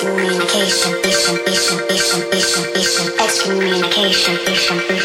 excommunication, excommunication, excommunication, excommunication, excommunication.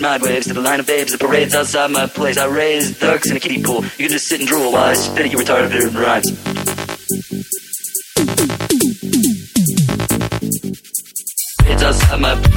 Mad waves to the line of babes. The parades outside my place. I raise ducks in a kiddie pool. You can just sit and drool while I spit at you retarded rhymes. Thank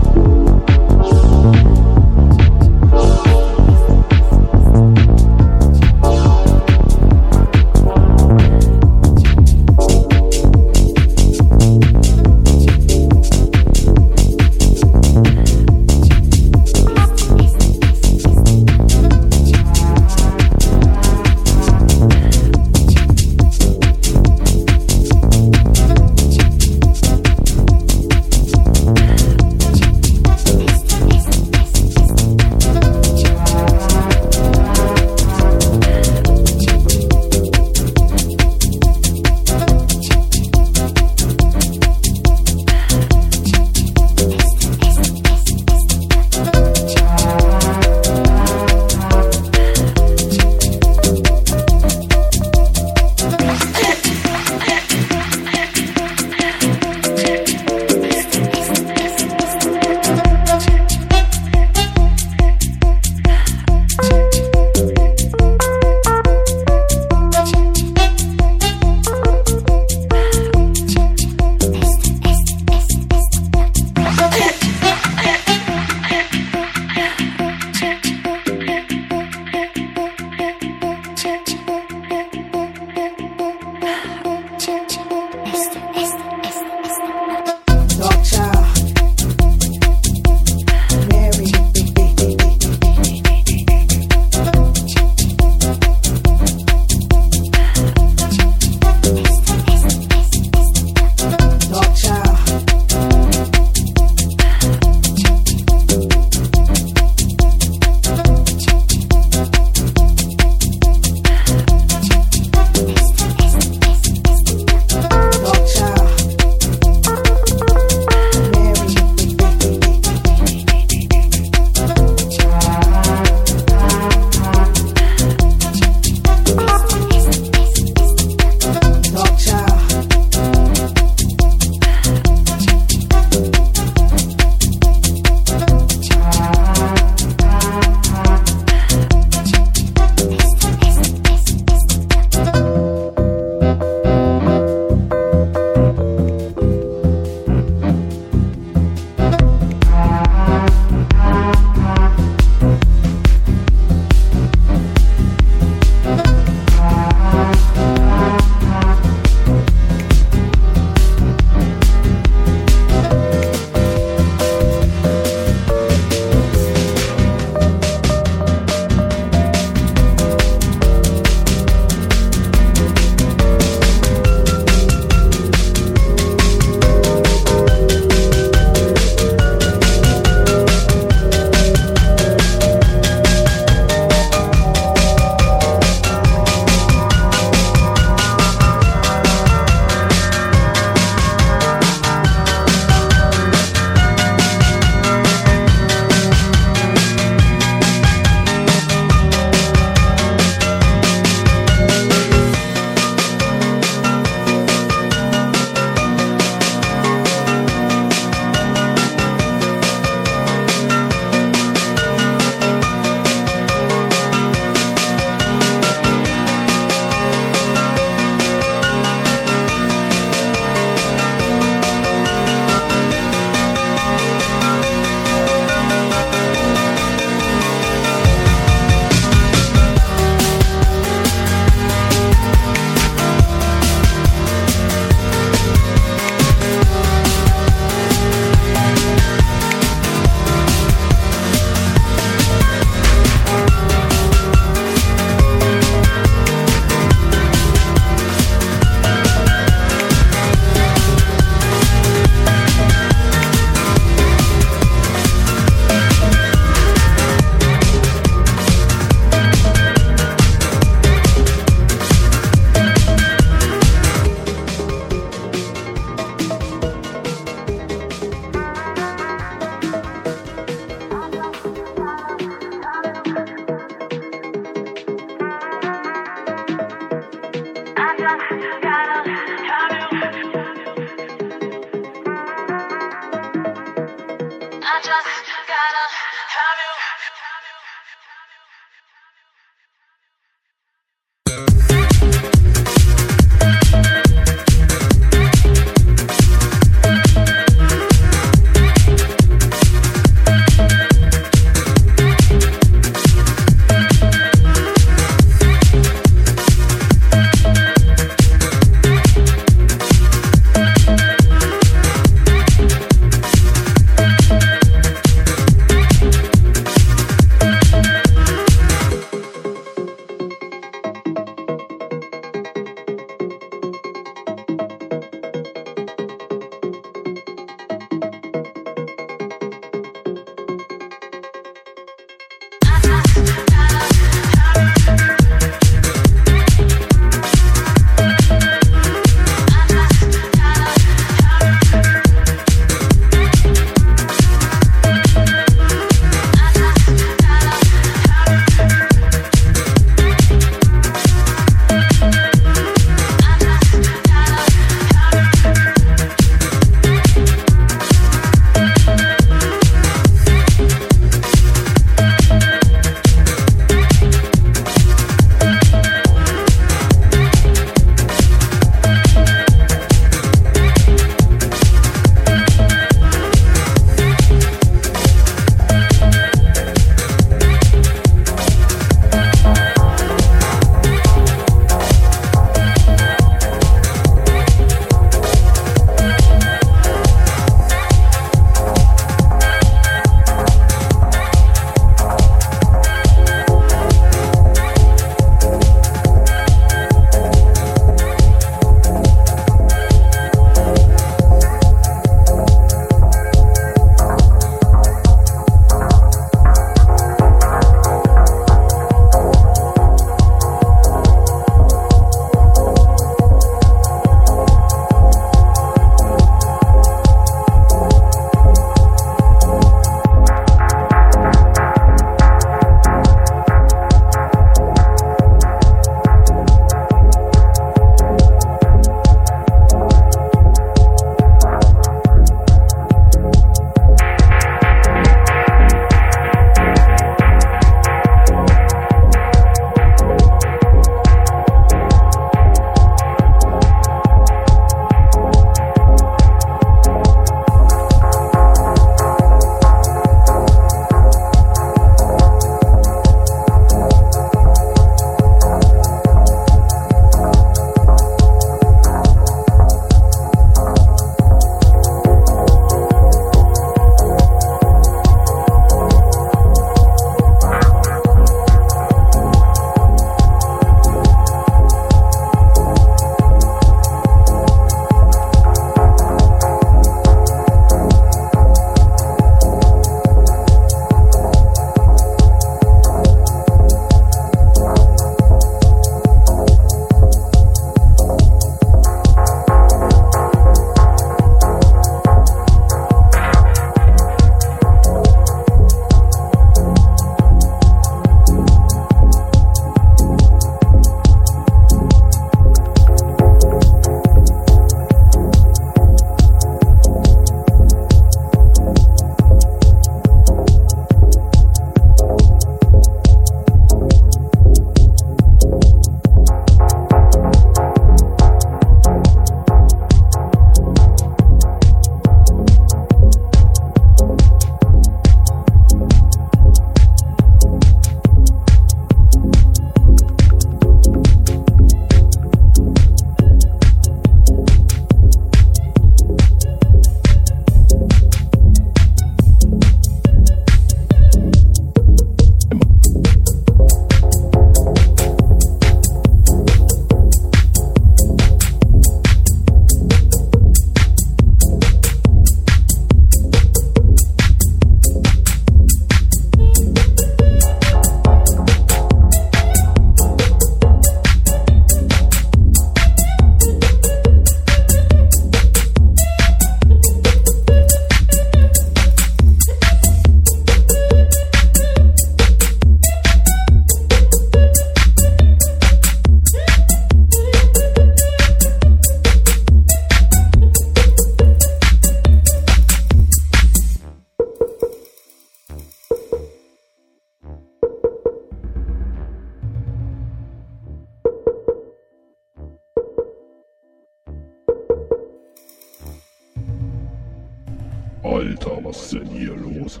Alter, was ist denn hier los?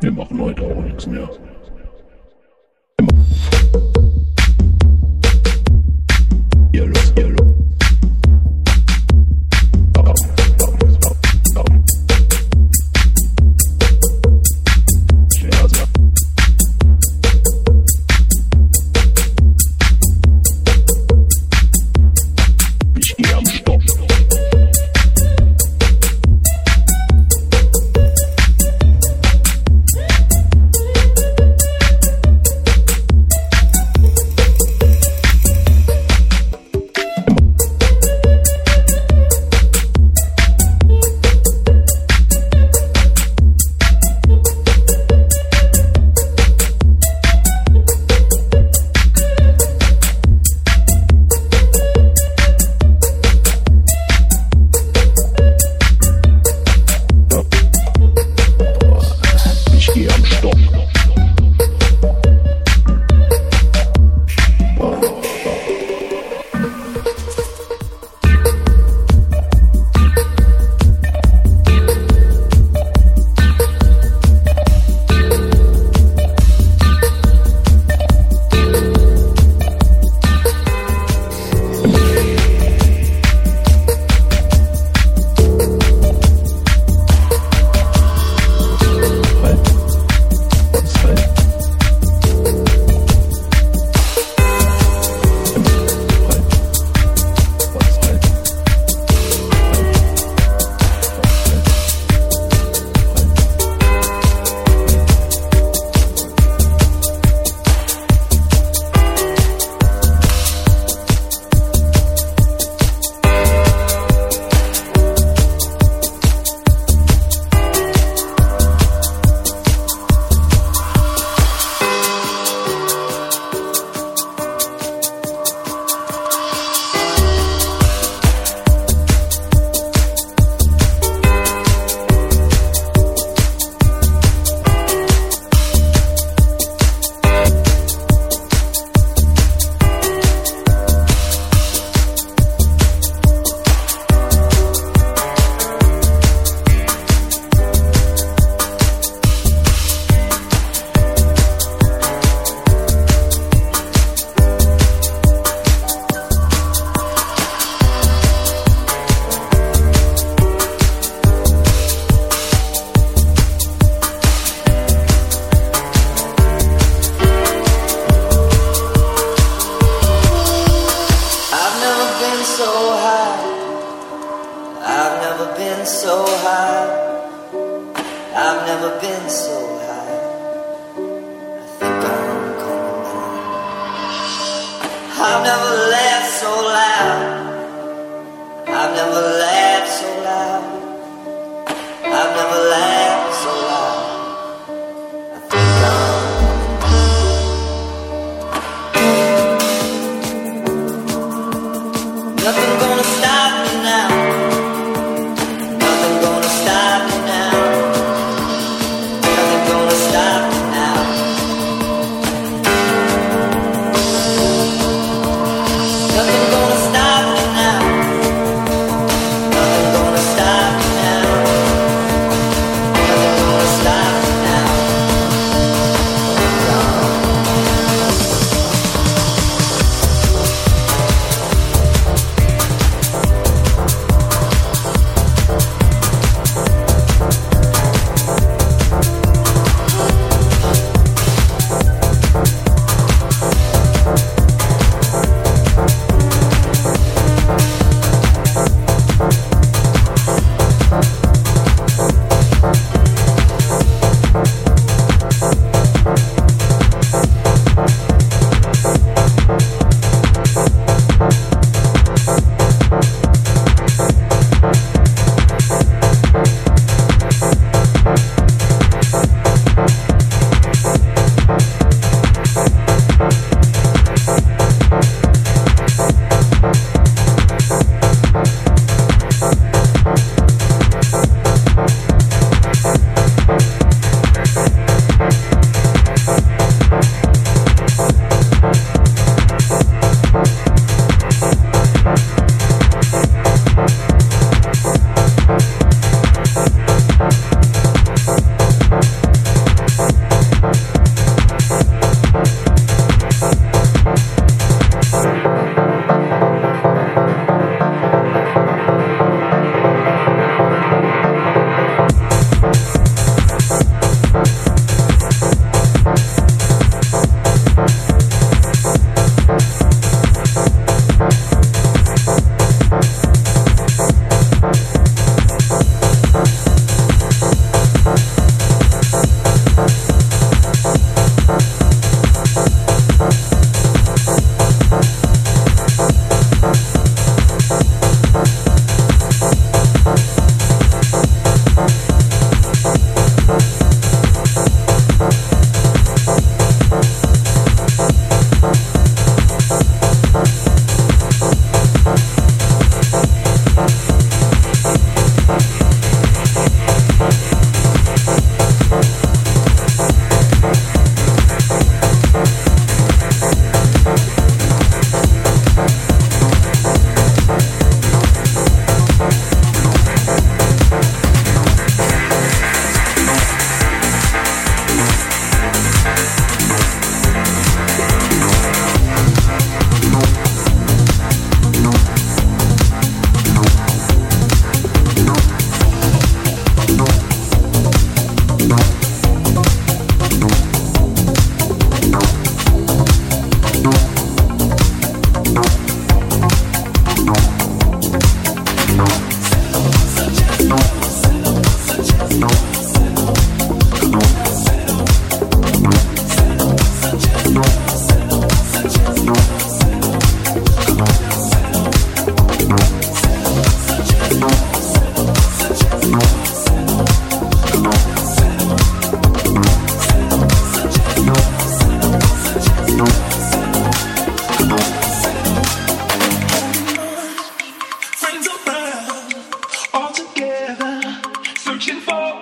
Wir machen heute auch nichts mehr.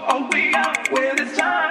oh, we are where it's time.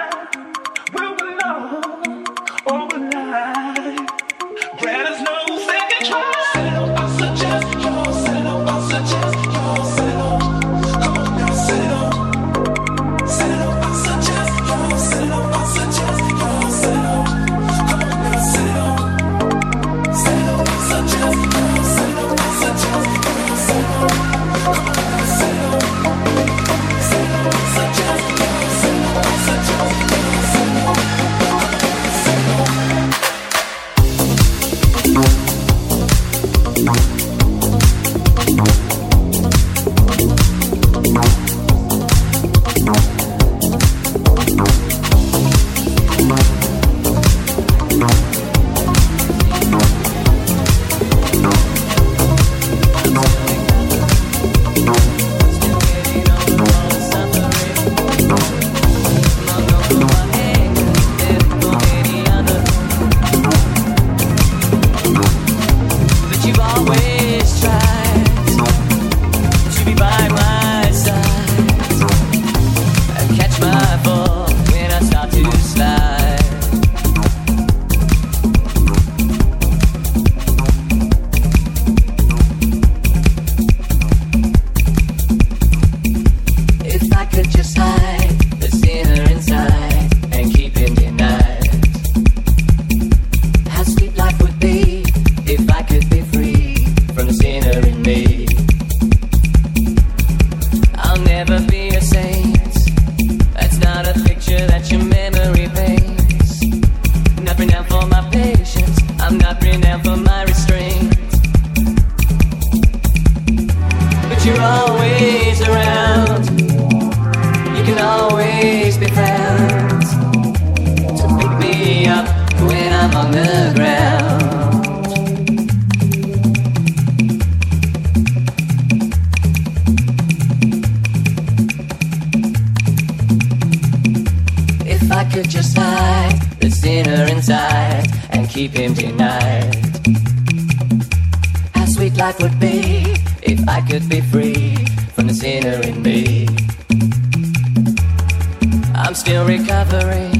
still recovering,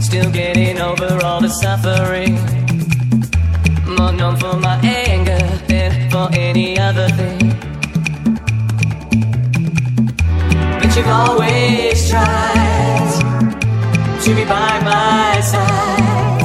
still getting over all the suffering. More known for my anger than for any other thing. But you've always tried to be by my side.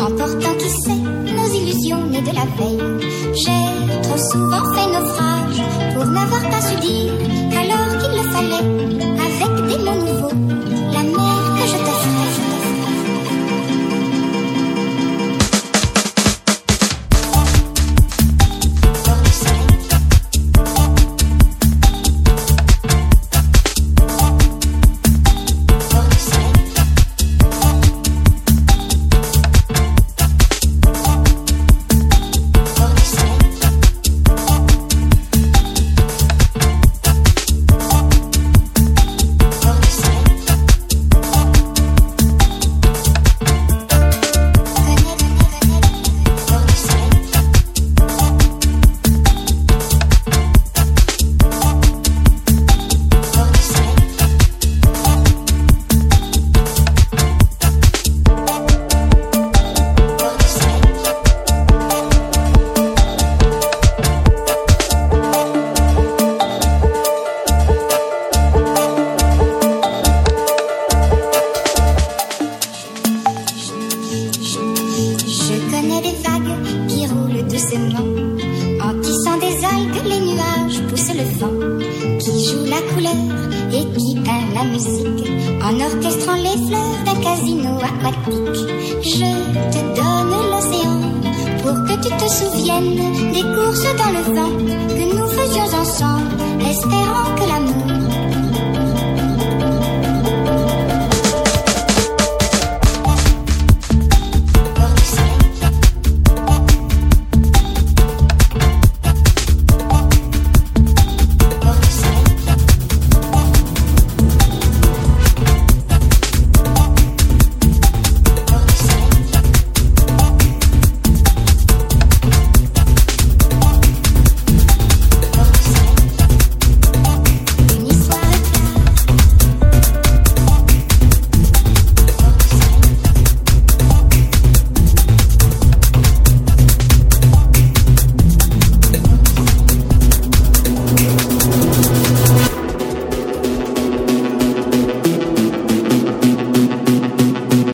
emportant qui sait nos illusions nées de la veille. J'ai trop souvent fait naufrage pour n'avoir pas su dire alors qu'il le fallait avec des mots nouveaux la mer.